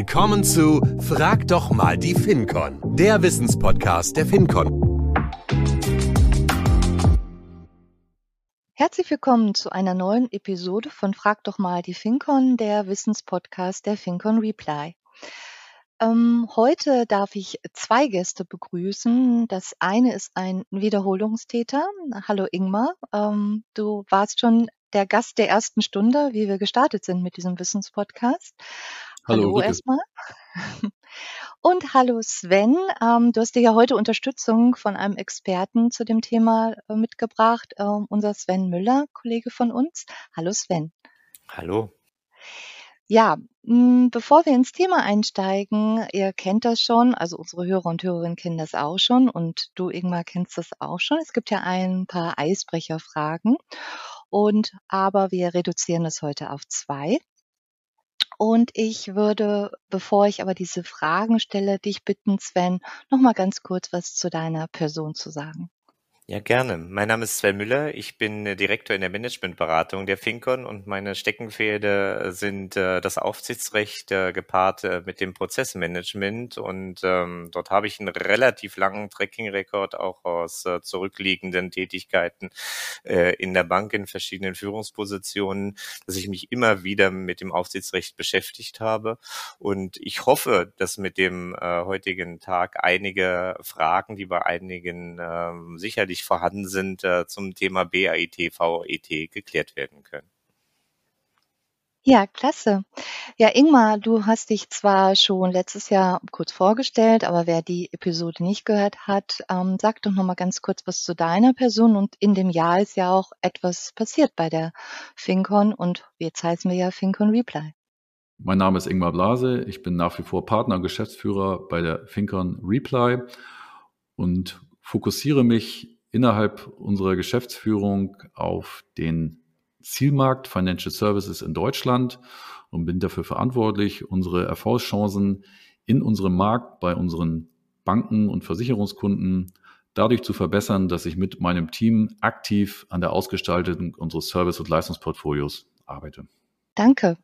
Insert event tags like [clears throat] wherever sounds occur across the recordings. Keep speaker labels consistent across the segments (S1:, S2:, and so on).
S1: Willkommen zu Frag doch mal die FinCon, der Wissenspodcast der FinCon.
S2: Herzlich willkommen zu einer neuen Episode von Frag doch mal die FinCon, der Wissenspodcast der FinCon Reply. Ähm, heute darf ich zwei Gäste begrüßen. Das eine ist ein Wiederholungstäter. Hallo Ingmar, ähm, du warst schon der Gast der ersten Stunde, wie wir gestartet sind mit diesem Wissenspodcast.
S3: Hallo,
S2: Hallo erstmal. Und hallo Sven, ähm, du hast dir ja heute Unterstützung von einem Experten zu dem Thema äh, mitgebracht, ähm, unser Sven Müller, Kollege von uns. Hallo Sven.
S4: Hallo.
S2: Ja, mh, hm, bevor wir ins Thema einsteigen, ihr kennt das schon, also unsere Hörer und Hörerinnen kennen das auch schon und du Ingmar kennst das auch schon. Es gibt ja ein paar Eisbrecherfragen und aber wir reduzieren es heute auf zwei. Und ich würde, bevor ich aber diese Fragen stelle, dich bitten, Sven, noch mal ganz kurz was zu deiner Person zu sagen.
S4: Ja, gerne. Mein Name ist Sven Müller. Ich bin äh, Direktor in der Managementberatung der Fincon und meine Steckenpferde sind äh, das Aufsichtsrecht äh, gepaart äh, mit dem Prozessmanagement. Und ähm, dort habe ich einen relativ langen Tracking-Rekord auch aus äh, zurückliegenden Tätigkeiten in der Bank in verschiedenen Führungspositionen, dass ich mich immer wieder mit dem Aufsichtsrecht beschäftigt habe. Und ich hoffe, dass mit dem heutigen Tag einige Fragen, die bei einigen äh, sicherlich nicht vorhanden sind, äh, zum Thema BAIT, VET geklärt werden können.
S2: Ja, klasse. Ja, Ingmar, du hast dich zwar schon letztes Jahr kurz vorgestellt, aber wer die Episode nicht gehört hat, ähm, sag doch noch mal ganz kurz was zu deiner Person. Und in dem Jahr ist ja auch etwas passiert bei der FinCon und jetzt heißen wir ja FinCon Reply.
S3: Mein Name ist Ingmar Blase. Ich bin nach wie vor Partner und Geschäftsführer bei der FinCon Reply und fokussiere mich innerhalb unserer Geschäftsführung auf den Zielmarkt Financial Services in Deutschland und bin dafür verantwortlich, unsere Erfolgschancen in unserem Markt bei unseren Banken und Versicherungskunden dadurch zu verbessern, dass ich mit meinem Team aktiv an der Ausgestaltung unseres Service- und Leistungsportfolios arbeite.
S2: Danke.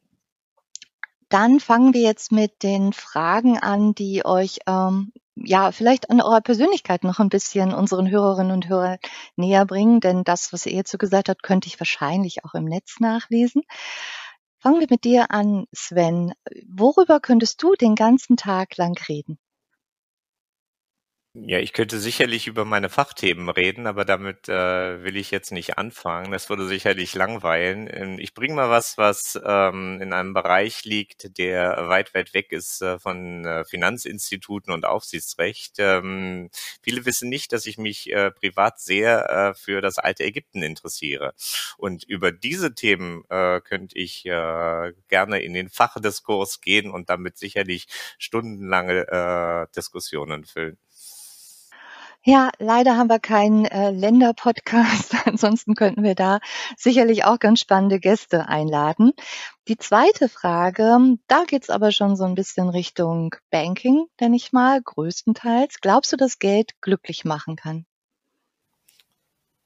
S2: Dann fangen wir jetzt mit den Fragen an, die euch ähm, ja, vielleicht an eurer Persönlichkeit noch ein bisschen unseren Hörerinnen und Hörern näher bringen, denn das, was ihr so gesagt habt, könnte ich wahrscheinlich auch im Netz nachlesen. Fangen wir mit dir an, Sven. Worüber könntest du den ganzen Tag lang reden?
S4: Ja, ich könnte sicherlich über meine Fachthemen reden, aber damit äh, will ich jetzt nicht anfangen. Das würde sicherlich langweilen. Ähm, ich bringe mal was, was ähm, in einem Bereich liegt, der weit, weit weg ist äh, von äh, Finanzinstituten und Aufsichtsrecht. Ähm, viele wissen nicht, dass ich mich äh, privat sehr äh, für das alte Ägypten interessiere. Und über diese Themen äh, könnte ich äh, gerne in den Fachdiskurs gehen und damit sicherlich stundenlange äh, Diskussionen füllen.
S2: Ja, leider haben wir keinen äh, Länder-Podcast. [laughs] Ansonsten könnten wir da sicherlich auch ganz spannende Gäste einladen. Die zweite Frage, da geht's aber schon so ein bisschen Richtung Banking, denn ich mal, größtenteils. Glaubst du, dass Geld glücklich machen kann?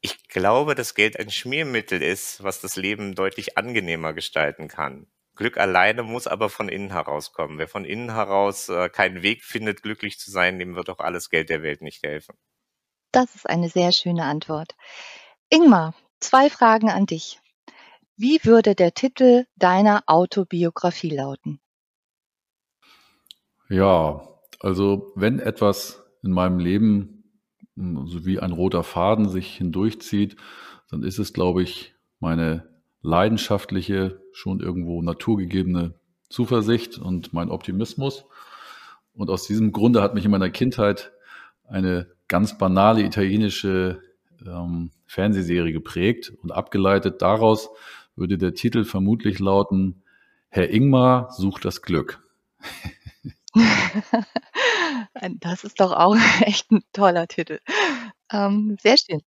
S4: Ich glaube, dass Geld ein Schmiermittel ist, was das Leben deutlich angenehmer gestalten kann. Glück alleine muss aber von innen herauskommen. Wer von innen heraus äh, keinen Weg findet, glücklich zu sein, dem wird auch alles Geld der Welt nicht helfen.
S2: Das ist eine sehr schöne Antwort. Ingmar, zwei Fragen an dich. Wie würde der Titel deiner Autobiografie lauten?
S3: Ja, also wenn etwas in meinem Leben hm, so wie ein roter Faden sich hindurchzieht, dann ist es, glaube ich, meine leidenschaftliche, schon irgendwo naturgegebene Zuversicht und mein Optimismus. Und aus diesem Grunde hat mich in meiner Kindheit eine ganz banale italienische ähm, Fernsehserie geprägt und abgeleitet daraus würde der Titel vermutlich lauten, Herr Ingmar sucht das Glück. [laughs]
S2: das ist doch auch [laughs] echt ein toller Titel. Ähm, sehr schön.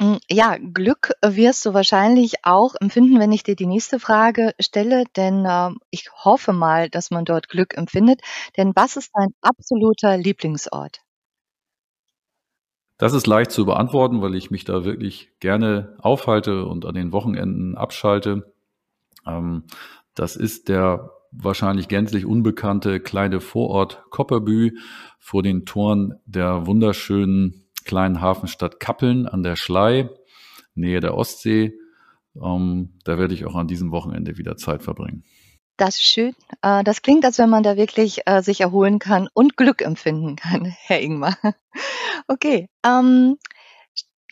S2: Hm, ja, Glück wirst du wahrscheinlich auch empfinden, wenn ich dir die nächste Frage stelle, denn äh, ich hoffe mal, dass man dort Glück empfindet. Denn was ist dein absoluter Lieblingsort?
S3: Das ist leicht zu beantworten, weil ich mich da wirklich gerne aufhalte und an den Wochenenden abschalte. Ähm, das ist der wahrscheinlich gänzlich unbekannte kleine Vorort Kopperbü vor den Toren der wunderschönen kleinen Hafenstadt Kappeln an der Schlei, Nähe der Ostsee. Ähm, da werde ich auch an diesem Wochenende wieder Zeit verbringen.
S2: Das ist schön. Äh, das klingt, als wenn man da wirklich äh, sich erholen kann und Glück empfinden kann, [laughs] Herr Ingmar. Okay, ähm,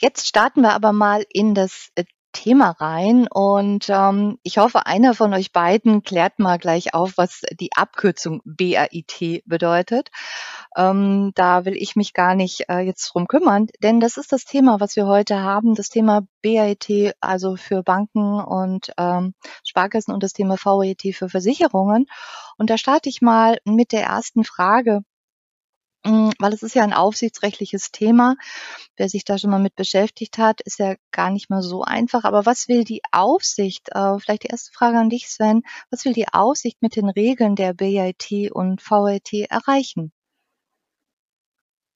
S2: jetzt starten wir aber mal in das Thema rein und ähm, ich hoffe, einer von euch beiden klärt mal gleich auf, was die Abkürzung BAIT bedeutet. Ähm, da will ich mich gar nicht äh, jetzt drum kümmern, denn das ist das Thema, was wir heute haben, das Thema BAIT, also für Banken und ähm, Sparkassen und das Thema VAIT für Versicherungen. Und da starte ich mal mit der ersten Frage. Mm, weil es ist ja ein aufsichtsrechtliches Thema. Wer sich da schon mal mit beschäftigt hat, ist ja gar nicht mal so einfach. Aber was will die Aufsicht? Äh, vielleicht die erste Frage an dich, Sven. Was will die Aufsicht mit den Regeln der BIT und VIT erreichen?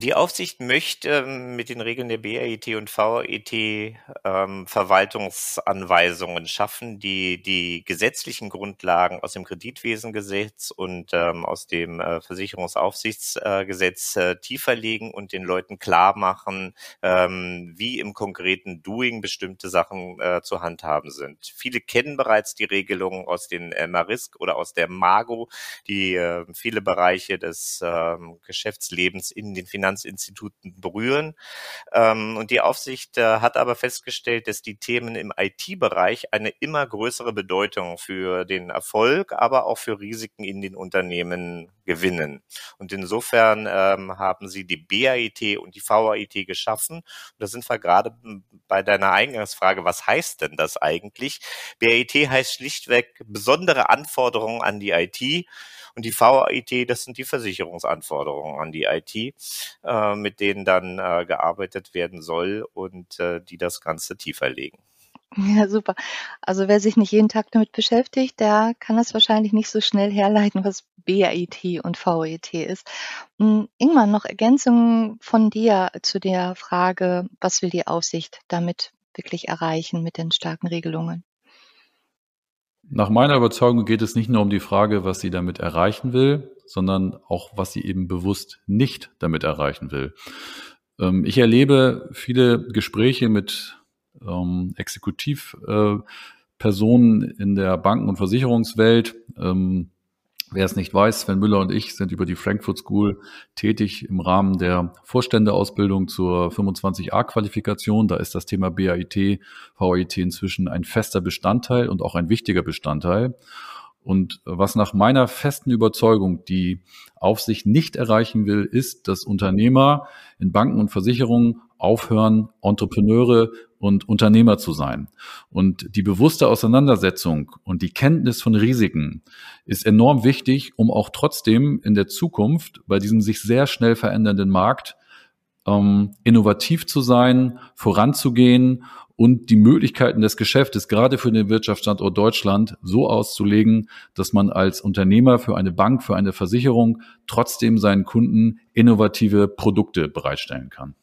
S4: Die Aufsicht möchte ähm, mit den Regeln der BAIT und VAIT ähm, Verwaltungsanweisungen schaffen, die die gesetzlichen Grundlagen aus dem Kreditwesengesetz und ähm, aus dem äh, Versicherungsaufsichtsgesetz äh, tiefer legen und den Leuten klar machen, ähm, wie im konkreten Doing bestimmte Sachen äh, zu handhaben sind. Viele kennen bereits die Regelungen aus den äh, Marisk oder aus der Mago, die äh, viele Bereiche des äh, Geschäftslebens in den Finanzen Finanzinstituten berühren. Ähm, und die Aufsicht äh, hat aber festgestellt, dass die Themen im IT-Bereich eine immer größere Bedeutung für den Erfolg, aber auch für Risiken in den Unternehmen gewinnen. Und insofern ähm, haben sie die BAIT und die VAIT geschaffen. Und da sind wir gerade bei deiner Eingangsfrage, was heißt denn das eigentlich? BAIT heißt schlichtweg besondere Anforderungen an die IT. Und die VIT, das sind die Versicherungsanforderungen an die IT, äh, mit denen dann äh, gearbeitet werden soll und äh, die das Ganze tiefer legen.
S2: Ja, super. Also wer sich nicht jeden Tag damit beschäftigt, der kann das wahrscheinlich nicht so schnell herleiten, was BAIT und VET ist. Hm, Ingmar, noch Ergänzungen von dir zu der Frage, was will die Aufsicht damit wirklich erreichen mit den starken Regelungen?
S3: Nach meiner Überzeugung geht es nicht nur um die Frage, was sie damit erreichen will, sondern auch, was sie eben bewusst nicht damit erreichen will. Ähm, ich erlebe viele Gespräche mit ähm, Exekutivpersonen äh, in der Banken- und Versicherungswelt. Ähm, Wer es nicht weiß, Sven Müller und ich sind über die Frankfurt School tätig im Rahmen der Vorständeausbildung zur 25a-Qualifikation. Da ist das Thema BAIT, VAIT inzwischen ein fester Bestandteil und auch ein wichtiger Bestandteil. Und was nach meiner festen Überzeugung die Aufsicht nicht erreichen will, ist, dass Unternehmer in Banken und Versicherungen aufhören, Entrepreneure und Unternehmer zu sein. Und die bewusste Auseinandersetzung und die Kenntnis von Risiken ist enorm wichtig, um auch trotzdem in der Zukunft bei diesem sich sehr schnell verändernden Markt ähm, innovativ zu sein, voranzugehen und die Möglichkeiten des Geschäftes gerade für den Wirtschaftsstandort Deutschland so auszulegen, dass man als Unternehmer für eine Bank, für eine Versicherung trotzdem seinen Kunden innovative Produkte bereitstellen kann.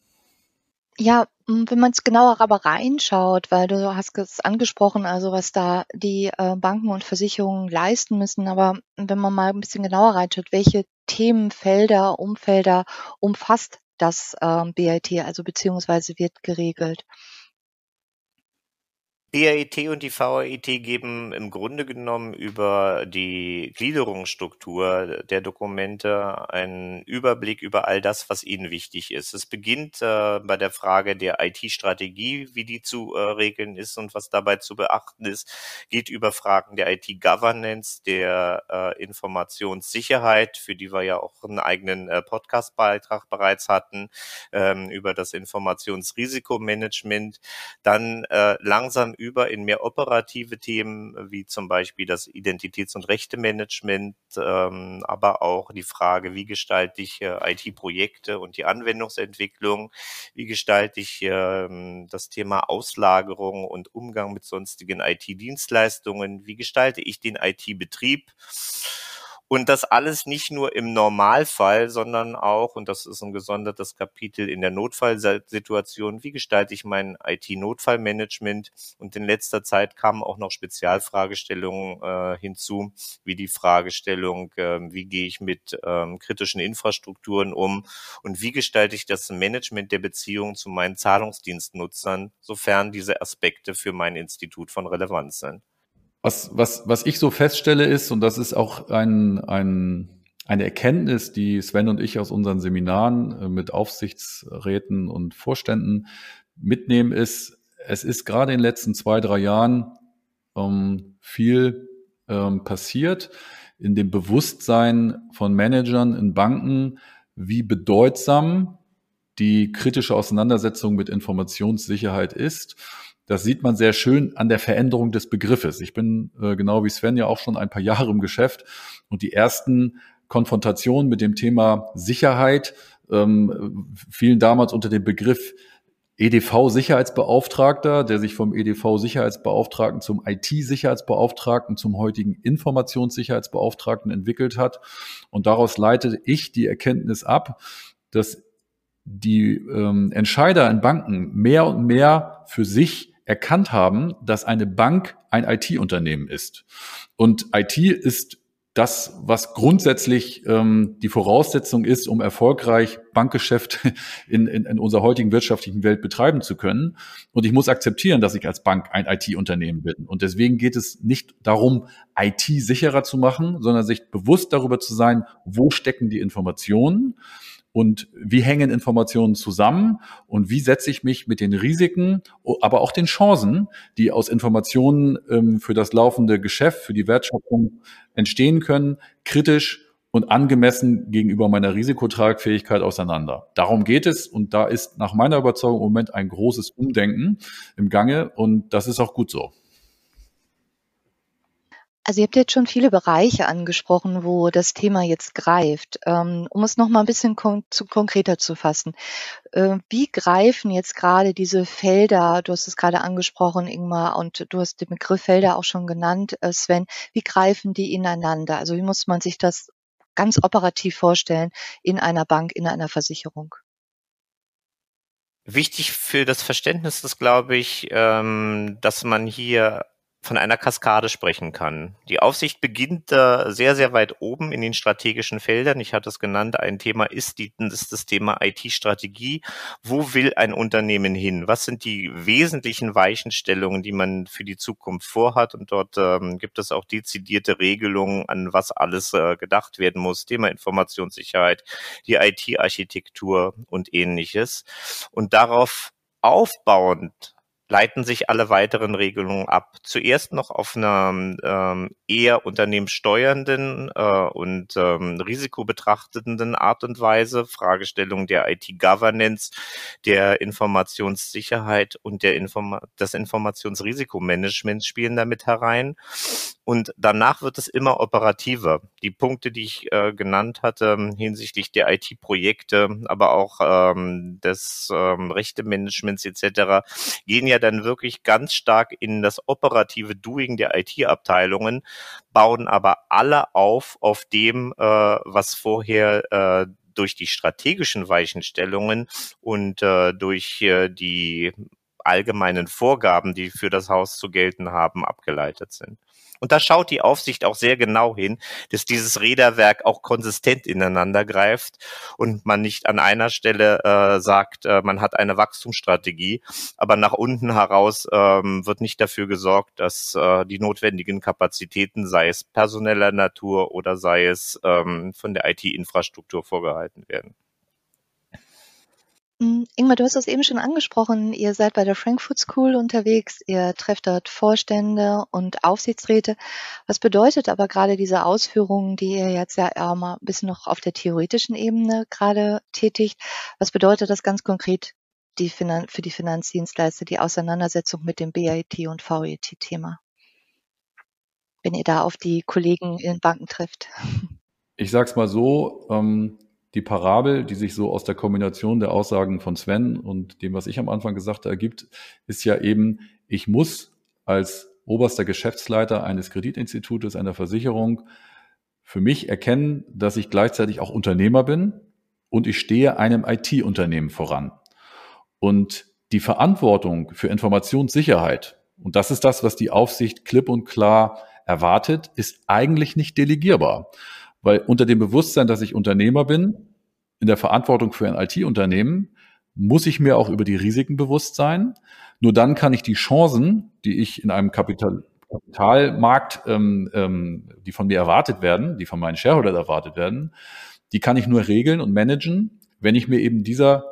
S2: Ja, wenn man es genauer aber reinschaut, weil du hast es angesprochen, also was da die äh, Banken und Versicherungen leisten müssen, aber wenn man mal ein bisschen genauer reinschaut, welche Themenfelder, Umfelder umfasst das ähm, BIT, also beziehungsweise wird geregelt?
S4: BAIT und die VAIT geben im Grunde genommen über die Gliederungsstruktur der Dokumente einen Überblick über all das, was ihnen wichtig ist. Es beginnt äh, bei der Frage der IT-Strategie, wie die zu äh, regeln ist und was dabei zu beachten ist, geht über Fragen der IT-Governance, der äh, Informationssicherheit, für die wir ja auch einen eigenen äh, Podcast-Beitrag bereits hatten, ähm, über das Informationsrisikomanagement, dann äh, langsam über in mehr operative Themen, wie zum Beispiel das Identitäts- und Rechtemanagement, ähm, aber auch die Frage, wie gestalte ich äh, IT-Projekte und die Anwendungsentwicklung, wie gestalte ich ähm, das Thema Auslagerung und Umgang mit sonstigen IT-Dienstleistungen, wie gestalte ich den IT-Betrieb Und das alles nicht nur im Normalfall, sondern auch, und das ist ein gesondertes Kapitel in der Notfallsituation, wie gestalte ich mein IT-Notfallmanagement? Und in letzter Zeit kamen auch noch Spezialfragestellungen äh, hinzu, wie die Fragestellung, äh, wie gehe ich mit ähm, kritischen Infrastrukturen um und wie gestalte ich das Management der Beziehung zu meinen Zahlungsdienstnutzern, sofern diese Aspekte für mein Institut von Relevanz sind.
S3: Was, was, was ich so feststelle ist, und das ist auch ein, ein, eine Erkenntnis, die Sven und ich aus unseren Seminaren äh, mit Aufsichtsräten und Vorständen mitnehmen, ist, es ist gerade in den letzten zwei, drei Jahren ähm, viel ähm, passiert in dem Bewusstsein von Managern in Banken, wie bedeutsam die kritische Auseinandersetzung mit Informationssicherheit ist das sieht man sehr schön an der Veränderung des Begriffes. Ich bin äh, genau wie Sven ja auch schon ein paar Jahre im Geschäft und die ersten Konfrontationen mit dem Thema Sicherheit ähm, fielen damals unter dem Begriff EDV-Sicherheitsbeauftragter, der sich vom EDV-Sicherheitsbeauftragten zum IT-Sicherheitsbeauftragten zum heutigen Informationssicherheitsbeauftragten entwickelt hat. Und daraus leitete ich die Erkenntnis ab, dass die ähm, Entscheider in Banken mehr und mehr für sich erkannt haben, dass eine Bank ein IT-Unternehmen ist. Und IT ist das, was grundsätzlich ähm, die Voraussetzung ist, um erfolgreich Bankgeschäft [laughs] in, in, in unserer heutigen wirtschaftlichen Welt betreiben zu können. Und ich muss akzeptieren, dass ich als Bank ein IT-Unternehmen bin. Und deswegen geht es nicht darum, IT sicherer zu machen, sondern sich bewusst darüber zu sein, wo stecken die Informationen und wie hängen Informationen zusammen und wie setze ich mich mit den Risiken, aber auch den Chancen, die aus Informationen ähm, für das laufende Geschäft, für die Wertschöpfung entstehen können, kritisch und angemessen gegenüber meiner Risikotragfähigkeit auseinander. Darum geht es und da ist nach meiner Überzeugung im Moment ein großes Umdenken im Gange und das ist auch gut so.
S2: Also ihr habt jetzt schon viele Bereiche angesprochen, wo das Thema jetzt greift. Ähm, um es noch mal ein bisschen kon zu konkreter zu fassen. Äh, wie greifen jetzt gerade diese Felder, du hast es gerade angesprochen, Ingmar, und du hast den Begriff Felder auch schon genannt, äh, Sven, wie greifen die ineinander? Also wie muss man sich das ganz operativ vorstellen in einer Bank, in einer Versicherung?
S4: Wichtig für das Verständnis ist, glaube ich, ähm, dass man hier von einer Kaskade sprechen kann. Die Aufsicht beginnt äh, sehr, sehr weit oben in den strategischen Feldern. Ich hatte es genannt, ein Thema ist, die, ist das Thema IT-Strategie. Wo will ein Unternehmen hin? Was sind die wesentlichen Weichenstellungen, die man für die Zukunft vorhat? Und dort ähm, gibt es auch dezidierte Regelungen, an was alles äh, gedacht werden muss. Thema Informationssicherheit, die IT-Architektur und ähnliches. Und darauf aufbauend leiten sich alle weiteren Regelungen ab. Zuerst noch auf einer ähm, eher unternehmenssteuernden äh, und ähm, risikobetrachtenden Art und Weise. Fragestellung der IT-Governance, der Informationssicherheit und der Informa des Informationsrisikomanagements spielen damit herein. Und danach wird es immer operativer. Die Punkte, die ich äh, genannt hatte hinsichtlich der IT-Projekte, aber auch ähm, des ähm, Rechtemanagement etc., gehen ja dann wirklich ganz stark in das operative Doing der IT-Abteilungen, bauen aber alle auf auf dem, äh, was vorher äh, durch die strategischen Weichenstellungen und äh, durch äh, die allgemeinen Vorgaben, die für das Haus zu gelten haben, abgeleitet sind. Und da schaut die Aufsicht auch sehr genau hin, dass dieses Räderwerk auch konsistent ineinander greift und man nicht an einer Stelle äh, sagt, äh, man hat eine Wachstumsstrategie, aber nach unten heraus ähm, wird nicht dafür gesorgt, dass äh, die notwendigen Kapazitäten, sei es personeller Natur oder sei es ähm, von der IT-Infrastruktur vorgehalten werden.
S2: Hm, Ingmar, du hast es eben schon angesprochen. Ihr seid bei der Frankfurt School unterwegs. Ihr trefft dort Vorstände und Aufsichtsräte. Was bedeutet aber gerade diese Ausführungen, die ihr jetzt ja eher mal ein bisschen noch auf der theoretischen Ebene gerade tätigt? Was bedeutet das ganz konkret die Finan für die Finanzdienstleister, die Auseinandersetzung mit dem BIT und VIT-Thema? Wenn ihr da auf die Kollegen in Banken trifft.
S3: Ich sag's mal so, ähm, die Parabel, die sich so aus der Kombination der Aussagen von Sven und dem, was ich am Anfang gesagt habe, ergibt, ist ja eben, ich muss als oberster Geschäftsleiter eines Kreditinstitutes, einer Versicherung, für mich erkennen, dass ich gleichzeitig auch Unternehmer bin und ich stehe einem IT-Unternehmen voran. Und die Verantwortung für Informationssicherheit, und das ist das, was die Aufsicht klipp und klar erwartet, ist eigentlich nicht delegierbar. Weil unter dem Bewusstsein, dass ich Unternehmer bin, in der Verantwortung für ein IT-Unternehmen, muss ich mir auch über die Risiken bewusst sein. Nur dann kann ich die Chancen, die ich in einem Kapital Kapitalmarkt, ähm, ähm, die von mir erwartet werden, die von meinen Shareholdern erwartet werden, die kann ich nur regeln und managen, wenn ich mir eben dieser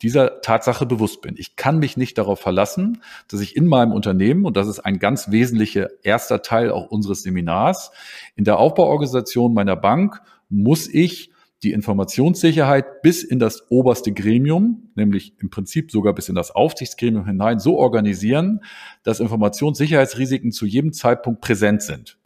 S3: dieser Tatsache bewusst bin. Ich kann mich nicht darauf verlassen, dass ich in meinem Unternehmen, und das ist ein ganz wesentlicher erster Teil auch unseres Seminars, in der Aufbauorganisation meiner Bank muss ich die Informationssicherheit bis in das oberste Gremium, nämlich im Prinzip sogar bis in das Aufsichtsgremium hinein, so organisieren, dass Informationssicherheitsrisiken zu jedem Zeitpunkt präsent sind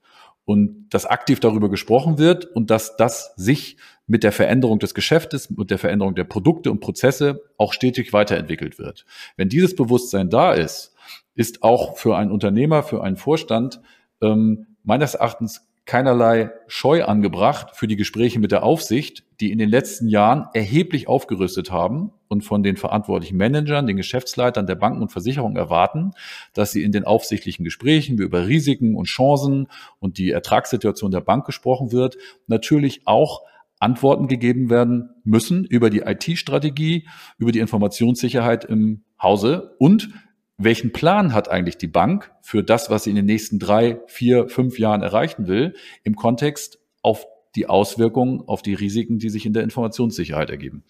S3: und dass aktiv darüber gesprochen wird und dass das sich mit der Veränderung des Geschäftes, mit der Veränderung der Produkte und Prozesse auch stetig weiterentwickelt wird. Wenn dieses Bewusstsein da ist, ist auch für einen Unternehmer, für einen Vorstand ähm, meines Erachtens keinerlei Scheu angebracht für die Gespräche mit der Aufsicht, die in den letzten Jahren erheblich aufgerüstet haben und von den verantwortlichen Managern, den Geschäftsleitern der Banken und Versicherungen erwarten, dass sie in den aufsichtlichen Gesprächen, wie über Risiken und Chancen und die Ertragssituation der Bank gesprochen wird, natürlich auch Antworten gegeben werden müssen über die IT-Strategie, über die Informationssicherheit im Hause und welchen Plan hat eigentlich die Bank für das, was sie in den nächsten drei, vier, fünf Jahren erreichen will, im Kontext auf die Auswirkungen, auf die Risiken, die sich in der Informationssicherheit ergeben.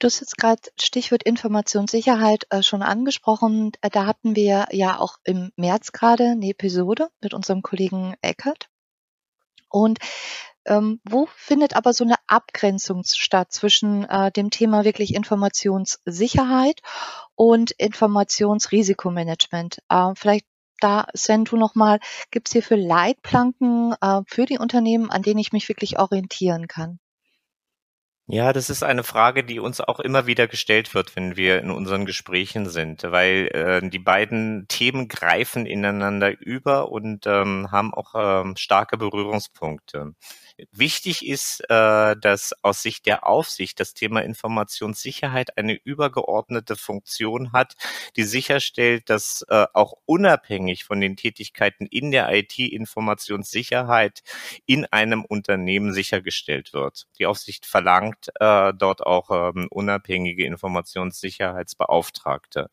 S2: Du hast jetzt gerade Stichwort Informationssicherheit äh, schon angesprochen. Äh, da hatten wir ja auch im März gerade eine Episode mit unserem Kollegen Eckert. Und ähm, wo findet aber so eine Abgrenzung statt zwischen äh, dem Thema wirklich Informationssicherheit und Informationsrisikomanagement? Äh, vielleicht da, Sven, du nochmal, gibt es hier für Leitplanken äh, für die Unternehmen, an denen ich mich wirklich orientieren kann?
S4: Ja, das ist eine Frage, die uns auch immer wieder gestellt wird, wenn wir in unseren Gesprächen sind, weil äh, die beiden Themen greifen ineinander über und ähm, haben auch ähm, starke Berührungspunkte. Wichtig ist, äh, dass aus Sicht der Aufsicht das Thema Informationssicherheit eine übergeordnete Funktion hat, die sicherstellt, dass äh, auch unabhängig von den Tätigkeiten in der IT-Informationssicherheit in einem Unternehmen sichergestellt wird. Die Aufsicht verlangt äh, dort auch ähm, unabhängige Informationssicherheitsbeauftragte.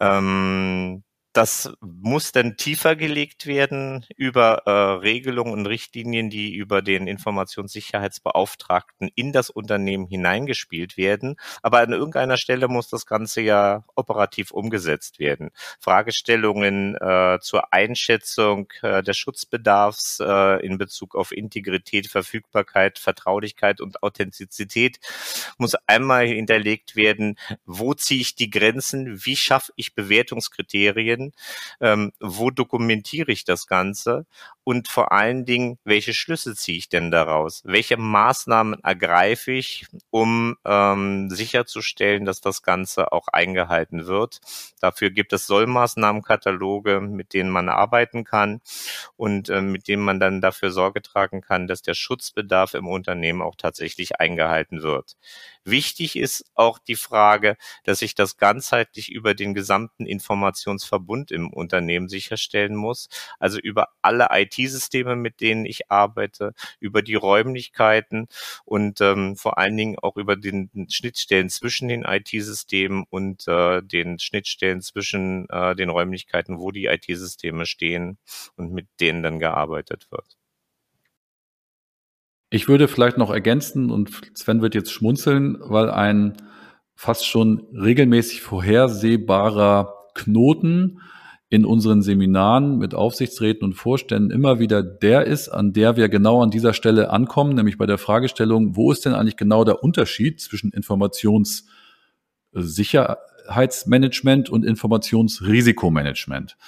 S4: Ähm, das muss dann tiefer gelegt werden über äh, Regelungen und Richtlinien, die über den Informationssicherheitsbeauftragten in das Unternehmen hineingespielt werden. Aber an irgendeiner Stelle muss das Ganze ja operativ umgesetzt werden. Fragestellungen äh, zur Einschätzung äh, des Schutzbedarfs äh, in Bezug auf Integrität, Verfügbarkeit, Vertraulichkeit und Authentizität muss einmal hinterlegt werden. Wo ziehe ich die Grenzen? Wie schaffe ich Bewertungskriterien? Ähm, wo dokumentiere ich das Ganze und vor allen Dingen, welche Schlüsse ziehe ich denn daraus? Welche Maßnahmen ergreife ich, um ähm, sicherzustellen, dass das Ganze auch eingehalten wird? Dafür gibt es Sollmaßnahmenkataloge, mit denen man arbeiten kann und äh, mit denen man dann dafür Sorge tragen kann, dass der Schutzbedarf im Unternehmen auch tatsächlich eingehalten wird. Wichtig ist auch die Frage, dass ich das ganzheitlich über den gesamten Informationsverbund im Unternehmen sicherstellen muss, also über alle IT-Systeme, mit denen ich arbeite, über die Räumlichkeiten und ähm, vor allen Dingen auch über den Schnittstellen zwischen den IT-Systemen und äh, den Schnittstellen zwischen äh, den Räumlichkeiten, wo die IT-Systeme stehen und mit denen dann gearbeitet wird.
S3: Ich würde vielleicht noch ergänzen, und Sven wird jetzt schmunzeln, weil ein fast schon regelmäßig vorhersehbarer Knoten in unseren Seminaren mit Aufsichtsräten und Vorständen immer wieder der ist, an der wir genau an dieser Stelle ankommen, nämlich bei der Fragestellung, wo ist denn eigentlich genau der Unterschied zwischen Informationssicherheitsmanagement und Informationsrisikomanagement?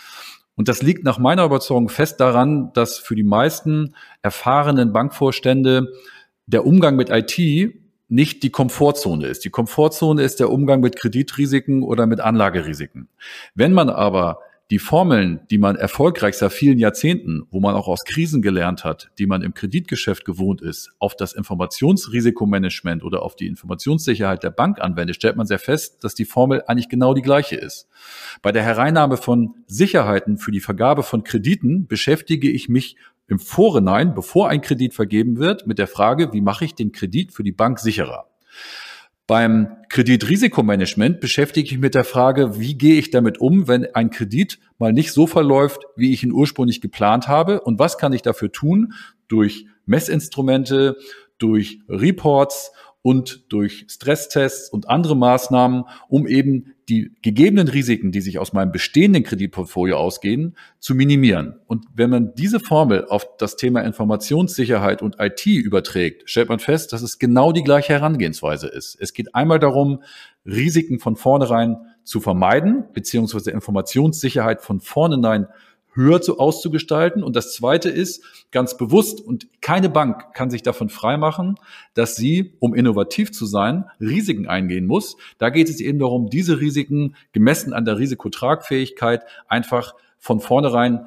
S3: Und das liegt nach meiner Überzeugung fest daran, dass für die meisten erfahrenen Bankvorstände der Umgang mit IT nicht die Komfortzone ist. Die Komfortzone ist der Umgang mit Kreditrisiken oder mit Anlagerisiken. Wenn man aber die Formeln, die man erfolgreich seit vielen Jahrzehnten, wo man auch aus Krisen gelernt hat, die man im Kreditgeschäft gewohnt ist, auf das Informationsrisikomanagement oder auf die Informationssicherheit der Bank anwendet, stellt man sehr fest, dass die Formel eigentlich genau die gleiche ist. Bei der Hereinnahme von Sicherheiten für die Vergabe von Krediten beschäftige ich mich im Vorhinein, bevor ein Kredit vergeben wird, mit der Frage, wie mache ich den Kredit für die Bank sicherer? Beim Kreditrisikomanagement beschäftige ich mich mit der Frage, wie gehe ich damit um, wenn ein Kredit mal nicht so verläuft, wie ich ihn ursprünglich geplant habe und was kann ich dafür tun durch Messinstrumente, durch Reports und durch Stresstests und andere Maßnahmen, um eben die gegebenen Risiken, die sich aus meinem bestehenden Kreditportfolio ausgehen, zu minimieren. Und wenn man diese Formel auf das Thema Informationssicherheit und IT überträgt, stellt man fest, dass es genau die gleiche Herangehensweise ist. Es geht einmal darum, Risiken von vornherein zu vermeiden, beziehungsweise Informationssicherheit von vornherein höher zu, auszugestalten. Und das Zweite ist ganz bewusst, und keine Bank kann sich davon freimachen, dass sie, um innovativ zu sein, Risiken eingehen muss. Da geht es eben darum, diese Risiken gemessen an der Risikotragfähigkeit einfach von vornherein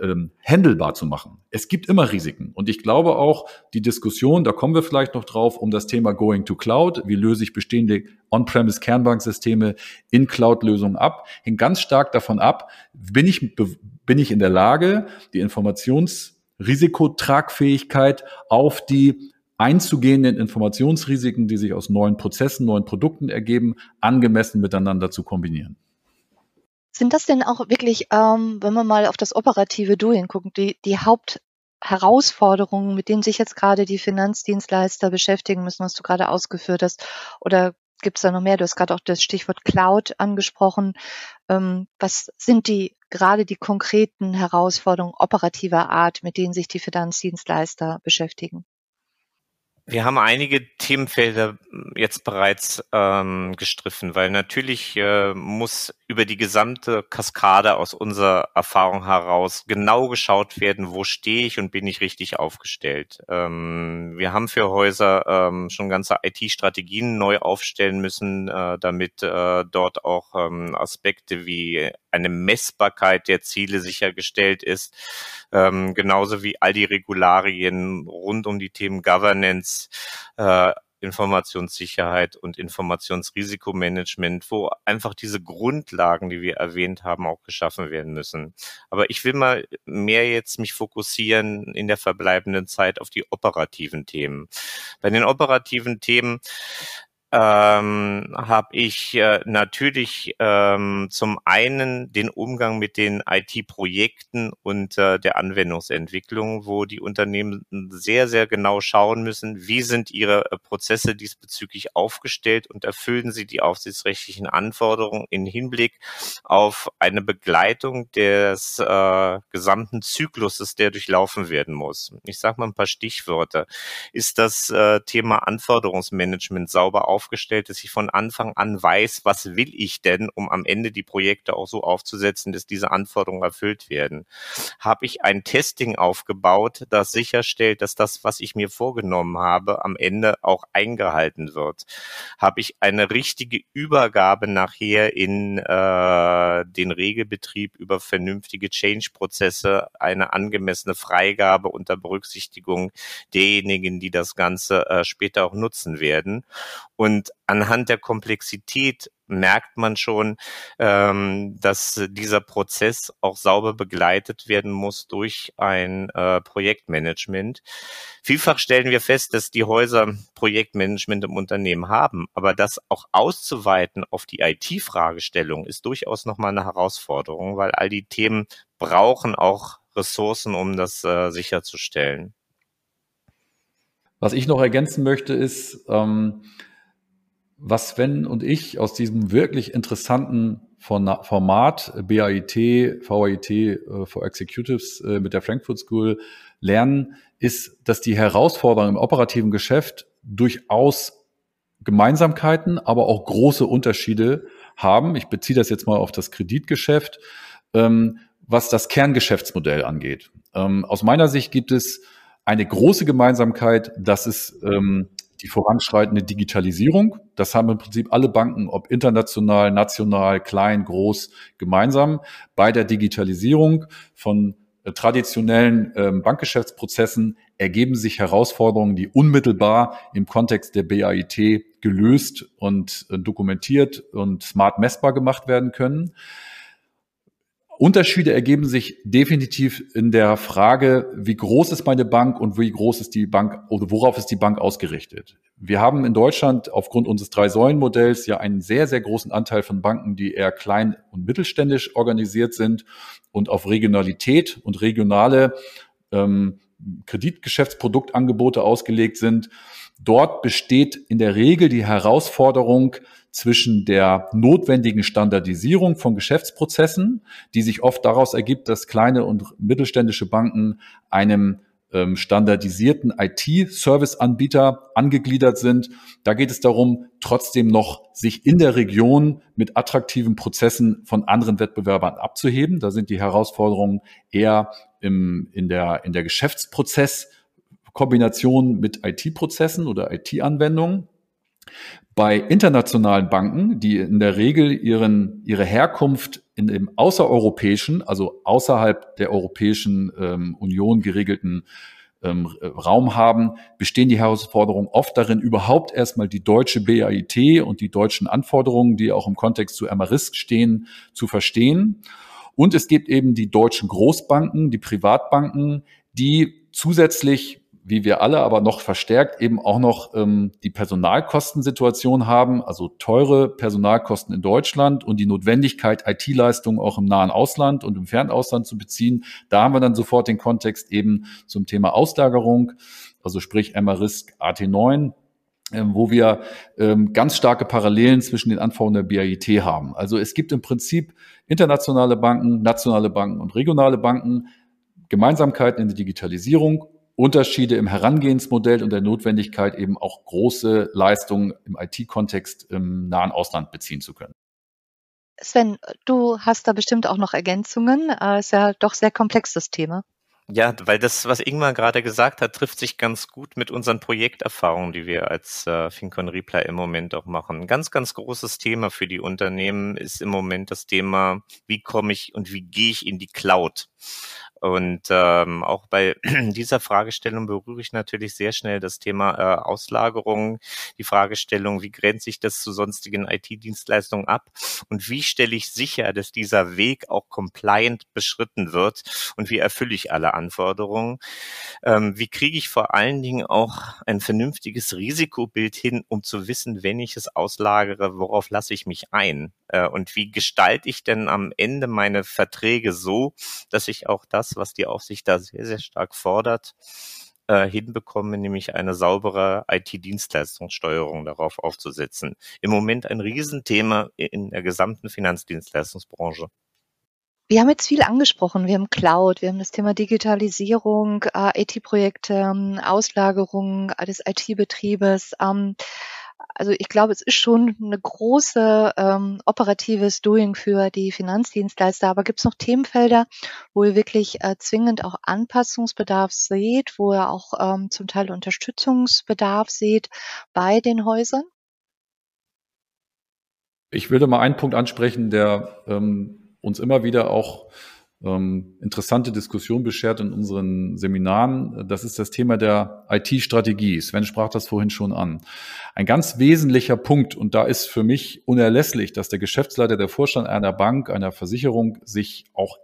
S3: ähm, handelbar zu machen. Es gibt immer Risiken. Und ich glaube auch, die Diskussion, da kommen wir vielleicht noch drauf, um das Thema Going to Cloud, wie löse ich bestehende On-Premise Kernbanksysteme in Cloud-Lösungen ab, hängt ganz stark davon ab, bin ich, bin ich in der Lage, die Informationsrisikotragfähigkeit auf die einzugehenden Informationsrisiken, die sich aus neuen Prozessen, neuen Produkten ergeben, angemessen miteinander zu kombinieren.
S2: Sind das denn auch wirklich, ähm, wenn man mal auf das operative Doing guckt, die, die Hauptherausforderungen, mit denen sich jetzt gerade die Finanzdienstleister beschäftigen müssen, was du gerade ausgeführt hast? Oder gibt es da noch mehr? Du hast gerade auch das Stichwort Cloud angesprochen. Ähm, was sind die gerade die konkreten Herausforderungen operativer Art, mit denen sich die Finanzdienstleister beschäftigen?
S4: Wir haben einige Themenfelder jetzt bereits ähm, gestriffen, weil natürlich äh, muss über die gesamte Kaskade aus unserer Erfahrung heraus genau geschaut werden, wo stehe ich und bin ich richtig aufgestellt. Ähm, wir haben für Häuser ähm, schon ganze IT-Strategien neu aufstellen müssen, äh, damit äh, dort auch ähm, Aspekte wie eine Messbarkeit der Ziele sichergestellt ist, ähm, genauso wie all die Regularien rund um die Themen Governance, äh, Informationssicherheit und Informationsrisikomanagement, wo einfach diese Grundlagen, die wir erwähnt haben, auch geschaffen werden müssen. Aber ich will mal mehr jetzt mich fokussieren in der verbleibenden Zeit auf die operativen Themen. Bei den operativen Themen ähm, habe ich äh, natürlich ähm, zum einen den Umgang mit den IT-Projekten und äh, der Anwendungsentwicklung, wo die Unternehmen sehr, sehr genau schauen müssen, wie sind ihre äh, Prozesse diesbezüglich aufgestellt und erfüllen sie die aufsichtsrechtlichen Anforderungen in Hinblick auf eine Begleitung des äh, gesamten Zykluses, der durchlaufen werden muss. Ich sage mal ein paar Stichworte. Ist das äh, Thema Anforderungsmanagement sauber auf aufgestellt, dass ich von Anfang an weiß, was will ich denn, um am Ende die Projekte auch so aufzusetzen, dass diese Anforderungen erfüllt werden. Habe ich ein Testing aufgebaut, das sicherstellt, dass das, was ich mir vorgenommen habe, am Ende auch eingehalten wird. Habe ich eine richtige Übergabe nachher in äh, den Regelbetrieb über vernünftige Change-Prozesse, eine angemessene Freigabe unter Berücksichtigung derjenigen, die das Ganze äh, später auch nutzen werden. Und anhand der Komplexität merkt man schon, ähm, dass dieser Prozess auch sauber begleitet werden muss durch ein äh, Projektmanagement. Vielfach stellen wir fest, dass die Häuser Projektmanagement im Unternehmen haben, aber das auch auszuweiten auf die IT-Fragestellung ist durchaus nochmal eine Herausforderung, weil all die Themen brauchen auch Ressourcen, um das äh, sicherzustellen.
S3: Was ich noch ergänzen möchte, ist, ähm, was Sven und ich aus diesem wirklich interessanten Format BAIT, VAIT äh, for Executives äh, mit der Frankfurt School lernen, ist, dass die Herausforderungen im operativen Geschäft durchaus Gemeinsamkeiten, aber auch große Unterschiede haben. Ich beziehe das jetzt mal auf das Kreditgeschäft, ähm, was das Kerngeschäftsmodell angeht. Ähm, aus meiner Sicht gibt es eine große Gemeinsamkeit, dass es ähm, die voranschreitende Digitalisierung. Das haben im Prinzip alle Banken, ob international, national, klein, groß, gemeinsam. Bei der Digitalisierung von äh, traditionellen ähm, Bankgeschäftsprozessen ergeben sich Herausforderungen, die unmittelbar im Kontext der BAIT gelöst und äh, dokumentiert und smart messbar gemacht werden können. Unterschiede ergeben sich definitiv in der Frage, wie groß ist meine Bank und wie groß ist die Bank oder worauf ist die Bank ausgerichtet. Wir haben in Deutschland aufgrund unseres Drei-Säulen-Modells ja einen sehr, sehr großen Anteil von Banken, die eher klein und mittelständisch organisiert sind und auf Regionalität und regionale ähm, Kreditgeschäftsproduktangebote ausgelegt sind. Dort besteht in der Regel die Herausforderung, zwischen der notwendigen Standardisierung von Geschäftsprozessen, die sich oft daraus ergibt, dass kleine und mittelständische Banken einem ähm, standardisierten IT-Service-Anbieter angegliedert sind. Da geht es darum, trotzdem noch sich in der Region mit attraktiven Prozessen von anderen Wettbewerbern abzuheben. Da sind die Herausforderungen eher im, in der, in der Geschäftsprozesskombination mit IT-Prozessen oder IT-Anwendungen. Bei internationalen Banken, die in der Regel ihren, ihre Herkunft in dem außereuropäischen, also außerhalb der Europäischen ähm, Union geregelten ähm, Raum haben, bestehen die Herausforderungen oft darin, überhaupt erstmal die deutsche BAIT und die deutschen Anforderungen, die auch im Kontext zu Emma-Risk stehen, zu verstehen. Und es gibt eben die deutschen Großbanken, die Privatbanken, die zusätzlich wie wir alle, aber noch verstärkt eben auch noch ähm, die Personalkostensituation haben, also teure Personalkosten in Deutschland und die Notwendigkeit, IT-Leistungen auch im nahen Ausland und im Fernausland zu beziehen. Da haben wir dann sofort den Kontext eben zum Thema Auslagerung, also sprich MRISC AT9, ähm, wo wir ähm, ganz starke Parallelen zwischen den Anforderungen der BAIT haben. Also es gibt im Prinzip internationale Banken, nationale Banken und regionale Banken, Gemeinsamkeiten in der Digitalisierung Unterschiede im Herangehensmodell und der Notwendigkeit, eben auch große Leistungen im IT-Kontext im nahen Ausland beziehen zu können.
S2: Sven, du hast da bestimmt auch noch Ergänzungen. Äh, ist ja doch sehr komplexes Thema.
S4: Ja, weil das, was Ingmar gerade gesagt hat, trifft sich ganz gut mit unseren Projekterfahrungen, die wir als äh, Fincon Reply im Moment auch machen. Ein ganz, ganz großes Thema für die Unternehmen ist im Moment das Thema, wie komme ich und wie gehe ich in die Cloud? Und ähm, auch bei [clears throat] dieser Fragestellung berühre ich natürlich sehr schnell das Thema äh, Auslagerung, die Fragestellung, wie grenze ich das zu sonstigen IT-Dienstleistungen ab und wie stelle ich sicher, dass dieser Weg auch compliant beschritten wird und wie erfülle ich alle Anforderungen. Ähm, wie kriege ich vor allen Dingen auch ein vernünftiges Risikobild hin, um zu wissen, wenn ich es auslagere, worauf lasse ich mich ein? Äh, und wie gestalte ich denn am Ende meine Verträge so, dass ich auch das, was die Aufsicht da sehr, sehr stark fordert, äh, hinbekomme, nämlich eine saubere IT-Dienstleistungssteuerung darauf aufzusetzen. Im Moment ein Riesenthema in der gesamten Finanzdienstleistungsbranche.
S2: Wir haben jetzt viel angesprochen. Wir haben Cloud, wir haben das Thema Digitalisierung, äh, IT-Projekte, ähm, Auslagerung des IT-Betriebes. Also ich glaube, es ist schon eine große ähm, operatives Doing für die Finanzdienstleister. Aber gibt es noch Themenfelder, wo ihr wirklich äh, zwingend auch Anpassungsbedarf seht, wo ihr auch ähm, zum Teil Unterstützungsbedarf seht bei den Häusern?
S3: Ich würde mal einen Punkt ansprechen, der ähm, uns immer wieder auch ähm, interessante Diskussion beschert in unseren Seminaren. Das ist das Thema der IT-Strategie. Sven sprach das vorhin schon an. Ein ganz wesentlicher Punkt, und da ist für mich unerlässlich, dass der Geschäftsleiter, der Vorstand einer Bank, einer Versicherung sich auch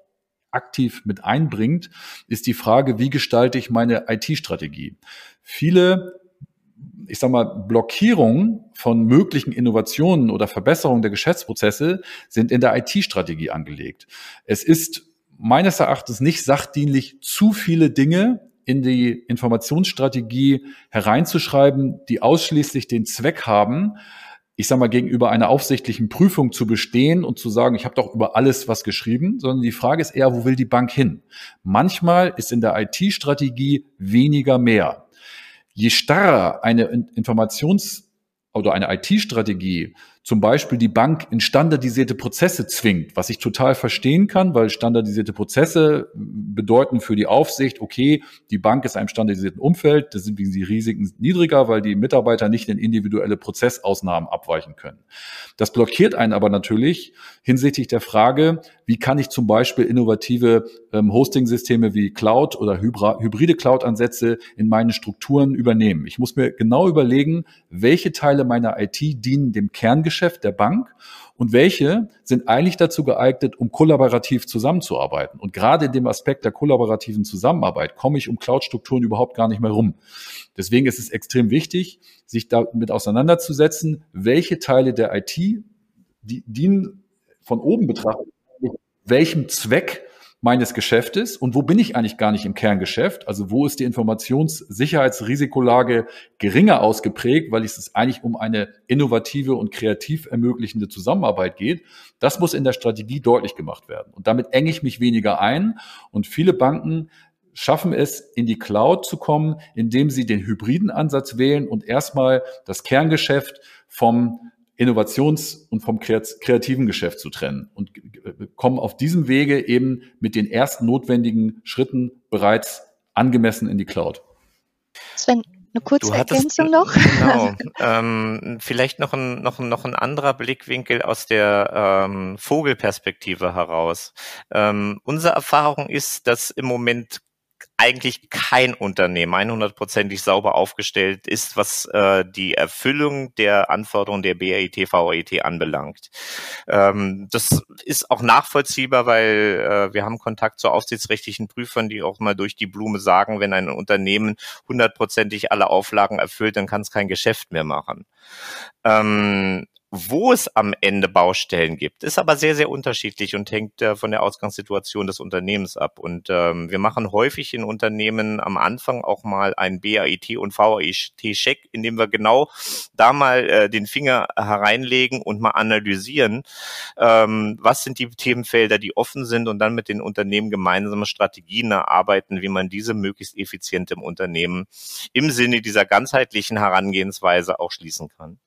S3: aktiv mit einbringt, ist die Frage, wie gestalte ich meine IT-Strategie? Viele ich sag mal, Blockierungen von möglichen Innovationen oder Verbesserungen der Geschäftsprozesse sind in der IT-Strategie angelegt. Es ist meines Erachtens nicht sachdienlich, zu viele Dinge in die Informationsstrategie hereinzuschreiben, die ausschließlich den Zweck haben, ich sage mal, gegenüber einer aufsichtlichen Prüfung zu bestehen und zu sagen, ich habe doch über alles was geschrieben, sondern die Frage ist eher, wo will die Bank hin? Manchmal ist in der IT-Strategie weniger mehr. Je starrer eine Informations- oder eine IT-Strategie zum Beispiel die Bank in standardisierte Prozesse zwingt, was ich total verstehen kann, weil standardisierte Prozesse bedeuten für die Aufsicht, okay, die Bank ist einem standardisierten Umfeld, da sind die Risiken niedriger, weil die Mitarbeiter nicht in individuelle Prozessausnahmen abweichen können. Das blockiert einen aber natürlich hinsichtlich der Frage, wie kann ich zum Beispiel innovative ähm, Hosting-Systeme wie Cloud oder hybride Cloud-Ansätze in meinen Strukturen übernehmen. Ich muss mir genau überlegen, welche Teile meiner IT dienen dem Kerngeschäft Kerngeschäft der Bank und welche sind eigentlich dazu geeignet, um kollaborativ zusammenzuarbeiten. Und gerade in dem Aspekt der kollaborativen Zusammenarbeit komme ich um Cloud-Strukturen überhaupt gar nicht mehr rum. Deswegen ist es extrem wichtig, sich damit auseinanderzusetzen, welche Teile der IT die dienen von oben betrachtet, welchem Zweck meines Geschäftes und wo bin ich eigentlich gar nicht im Kerngeschäft? Also wo ist die Informationssicherheitsrisikolage geringer ausgeprägt, weil es eigentlich um eine innovative und kreativ ermöglichende Zusammenarbeit geht? Das muss in der Strategie deutlich gemacht werden. Und damit enge ich mich weniger ein. Und viele Banken schaffen es, in die Cloud zu kommen, indem sie den hybriden Ansatz wählen und erstmal das Kerngeschäft vom Innovations- und vom kreativen Geschäft zu trennen und kommen auf diesem Wege eben mit den ersten notwendigen Schritten bereits angemessen in die Cloud.
S2: Sven, eine kurze Ergänzung noch. [laughs] Genau. [laughs]
S4: ähm, vielleicht noch ein, noch, noch ein anderer Blickwinkel aus der ähm, Vogelperspektive heraus. Ähm, unsere Erfahrung ist, dass im Moment eigentlich kein Unternehmen 100%ig sauber aufgestellt ist, was äh, die Erfüllung der Anforderungen der BAIT, VAIT anbelangt. Ähm, das ist auch nachvollziehbar, weil äh, wir haben Kontakt zu aufsichtsrechtlichen Prüfern, die auch mal durch die Blume sagen, wenn ein Unternehmen hundertprozentig alle Auflagen erfüllt, dann kann es kein Geschäft mehr machen. Ähm, wo es am Ende Baustellen gibt, ist aber sehr, sehr unterschiedlich und hängt äh, von der Ausgangssituation des Unternehmens ab. Und ähm, wir machen häufig in Unternehmen am Anfang auch mal ein BAIT und VAIT-Check, indem wir genau da mal äh, den Finger hereinlegen und mal analysieren, ähm, was sind die Themenfelder, die offen sind und dann mit den Unternehmen gemeinsame Strategien erarbeiten, wie man diese möglichst effizient im Unternehmen im Sinne dieser ganzheitlichen Herangehensweise auch schließen kann.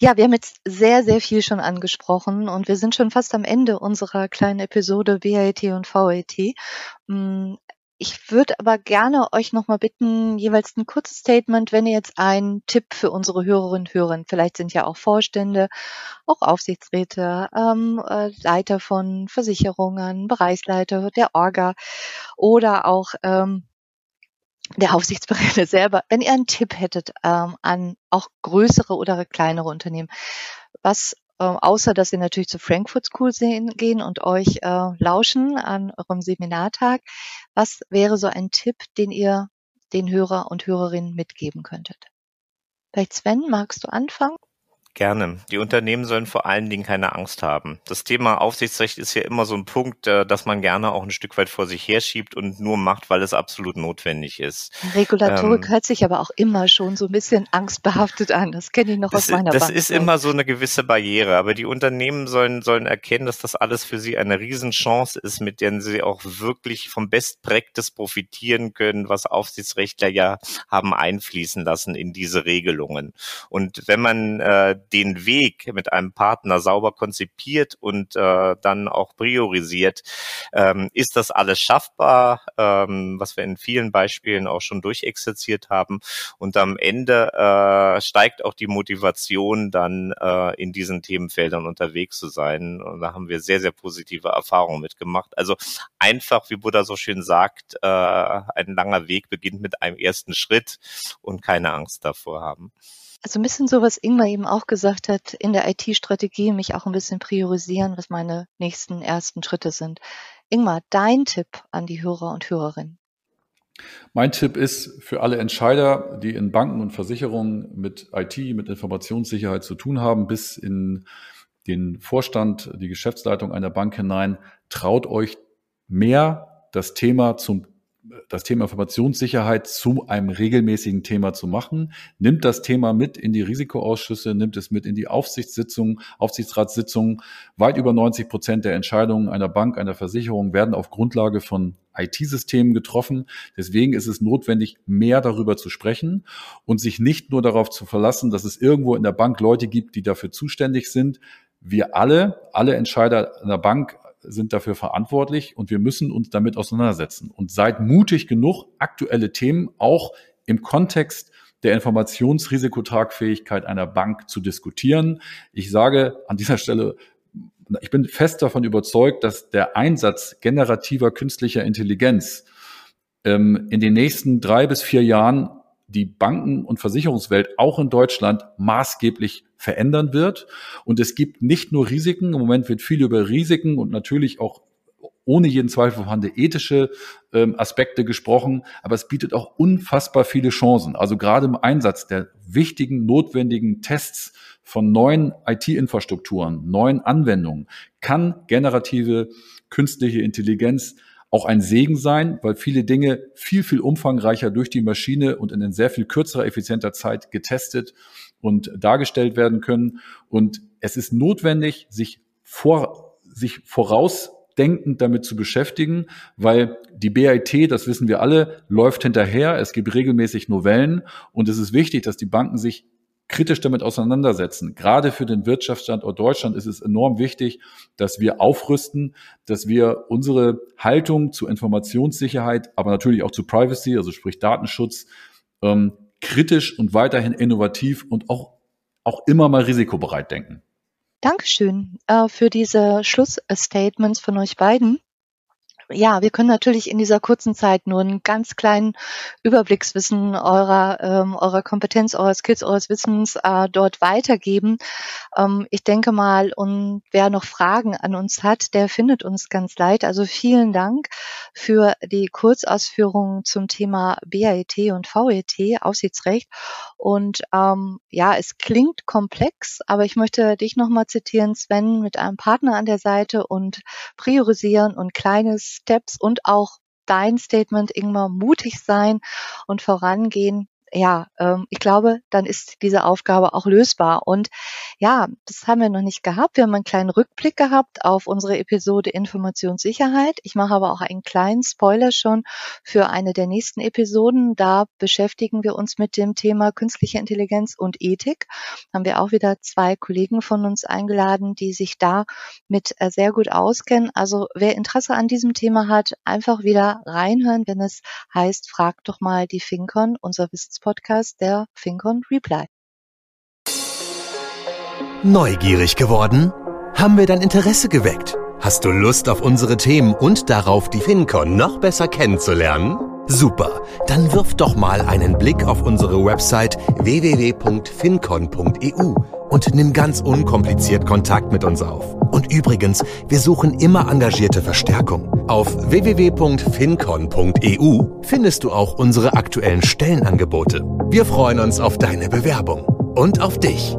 S2: Ja, wir haben jetzt sehr, sehr viel schon angesprochen und wir sind schon fast am Ende unserer kleinen Episode BAT und VAT. Hm, ich würde aber gerne euch nochmal bitten, jeweils ein kurzes Statement, wenn ihr jetzt einen Tipp für unsere Hörerinnen und Hörer, vielleicht sind ja auch Vorstände, auch Aufsichtsräte, ähm, äh, Leiter von Versicherungen, Bereichsleiter der Orga oder auch ähm, der Aufsichtsberater [laughs] selber, wenn ihr einen Tipp hättet ähm, an auch größere oder kleinere Unternehmen, was äh, außer dass ihr natürlich zu Frankfurt School sehen, gehen und euch äh, lauschen an eurem Seminartag, was wäre so ein Tipp, den ihr den Hörer und Hörerinnen mitgeben könntet? Vielleicht Sven, magst du anfangen?
S4: Gerne. Die Unternehmen sollen vor allen Dingen keine Angst haben. Das Thema Aufsichtsrecht ist ja immer so ein Punkt, äh, dass man gerne auch ein Stück weit vor sich herschiebt und nur macht, weil es absolut notwendig ist.
S2: Regulatorik ähm, hört sich aber auch immer schon so ein bisschen angstbehaftet an. Das kenne ich noch aus meiner
S4: Das
S2: Bank
S4: ist immer so eine gewisse Barriere. Aber die Unternehmen sollen, sollen erkennen, dass das alles für sie eine Riesenchance ist, mit der sie auch wirklich vom Best Practice profitieren können, was Aufsichtsrechtler ja haben einfließen lassen in diese Regelungen. Und wenn man äh, den Weg mit einem Partner sauber konzipiert und äh, dann auch priorisiert, ähm, ist das alles schaffbar, ähm, was wir in vielen Beispielen auch schon durchexerziert haben. Und am Ende äh, steigt auch die Motivation, dann äh, in diesen Themenfeldern unterwegs zu sein. Und da haben wir sehr, sehr positive Erfahrungen mitgemacht. Also einfach, wie Buddha so schön sagt, äh, ein langer Weg beginnt mit einem ersten Schritt und keine Angst davor haben.
S2: Also ein bisschen so, was Ingmar eben auch gesagt hat, in der IT-Strategie mich auch ein bisschen priorisieren, was meine nächsten ersten Schritte sind. Ingmar, dein Tipp an die Hörer und Hörerinnen.
S3: Mein Tipp ist für alle Entscheider, die in Banken und Versicherungen mit IT, mit Informationssicherheit zu tun haben, bis in den Vorstand, die Geschäftsleitung einer Bank hinein, traut euch mehr das Thema zum das Thema Informationssicherheit zu einem regelmäßigen Thema zu machen, nimmt das Thema mit in die Risikoausschüsse, nimmt es mit in die Aufsichtssitzungen, Aufsichtsratssitzungen. Weit über 90 Prozent der Entscheidungen einer Bank, einer Versicherung werden auf Grundlage von IT-Systemen getroffen. Deswegen ist es notwendig, mehr darüber zu sprechen und sich nicht nur darauf zu verlassen, dass es irgendwo in der Bank Leute gibt, die dafür zuständig sind. Wir alle, alle Entscheider einer Bank sind dafür verantwortlich und wir müssen uns damit auseinandersetzen. Und seid mutig genug, aktuelle Themen auch im Kontext der Informationsrisikotragfähigkeit einer Bank zu diskutieren. Ich sage an dieser Stelle, ich bin fest davon überzeugt, dass der Einsatz generativer künstlicher Intelligenz ähm, in den nächsten drei bis vier Jahren die Banken- und Versicherungswelt auch in Deutschland maßgeblich verändern wird. Und es gibt nicht nur Risiken, im Moment wird viel über Risiken und natürlich auch ohne jeden Zweifel vorhandene ethische ähm, Aspekte gesprochen, aber es bietet auch unfassbar viele Chancen. Also gerade im Einsatz der wichtigen, notwendigen Tests von neuen IT-Infrastrukturen, neuen Anwendungen kann generative künstliche Intelligenz auch ein Segen sein, weil viele Dinge viel, viel umfangreicher durch die Maschine und in sehr viel kürzerer, effizienter Zeit getestet und dargestellt werden können. Und es ist notwendig, sich vor, sich vorausdenkend damit zu beschäftigen, weil die BIT, das wissen wir alle, läuft hinterher. Es gibt regelmäßig Novellen und es ist wichtig, dass die Banken sich kritisch damit auseinandersetzen. Gerade für den Wirtschaftsstandort Deutschland ist es enorm wichtig, dass wir aufrüsten, dass wir unsere Haltung zu Informationssicherheit, aber natürlich auch zu Privacy, also sprich Datenschutz, ähm, kritisch und weiterhin innovativ und auch, auch immer mal risikobereit denken.
S2: Dankeschön äh, für diese Schlussstatements von euch beiden ja, wir können natürlich in dieser kurzen Zeit nur einen ganz kleinen Überblickswissen eurer, ähm, eurer Kompetenz, eurer Skills, eures Wissens äh, dort weitergeben. Ähm, ich denke mal, und wer noch Fragen an uns hat, der findet uns ganz leid. Also vielen Dank für die Kurzausführungen zum Thema BAET und VET, Aufsichtsrecht. Und ähm, ja, es klingt komplex, aber ich möchte dich nochmal zitieren, Sven, mit einem Partner an der Seite und priorisieren und kleines Steps und auch dein Statement, Ingmar, mutig sein und vorangehen ja, ähm, ich glaube, dann ist diese Aufgabe auch lösbar. Und ja, das haben wir noch nicht gehabt. Wir haben einen kleinen Rückblick gehabt auf unsere Episode Informationssicherheit. Ich mache aber auch einen kleinen Spoiler schon für eine der nächsten Episoden. Da beschäftigen wir uns mit dem Thema künstliche Intelligenz und Ethik. Haben wir auch wieder zwei Kollegen von uns eingeladen, die sich da mit äh, sehr gut auskennen. Also wer Interesse an diesem Thema hat, einfach wieder reinhören, wenn es heißt, frag doch mal die Fincon, unser Wissens Podcast der Fincon Reply.
S1: Neugierig geworden? Haben wir dein Interesse geweckt? Hast du Lust auf unsere Themen und darauf, die Fincon noch besser kennenzulernen? Super, dann wirf doch mal einen Blick auf unsere Website www.fincon.eu und nimm ganz unkompliziert Kontakt mit uns auf. Und übrigens, wir suchen immer engagierte Verstärkung. Auf www.fincon.eu findest du auch unsere aktuellen Stellenangebote. Wir freuen uns auf deine Bewerbung und auf dich.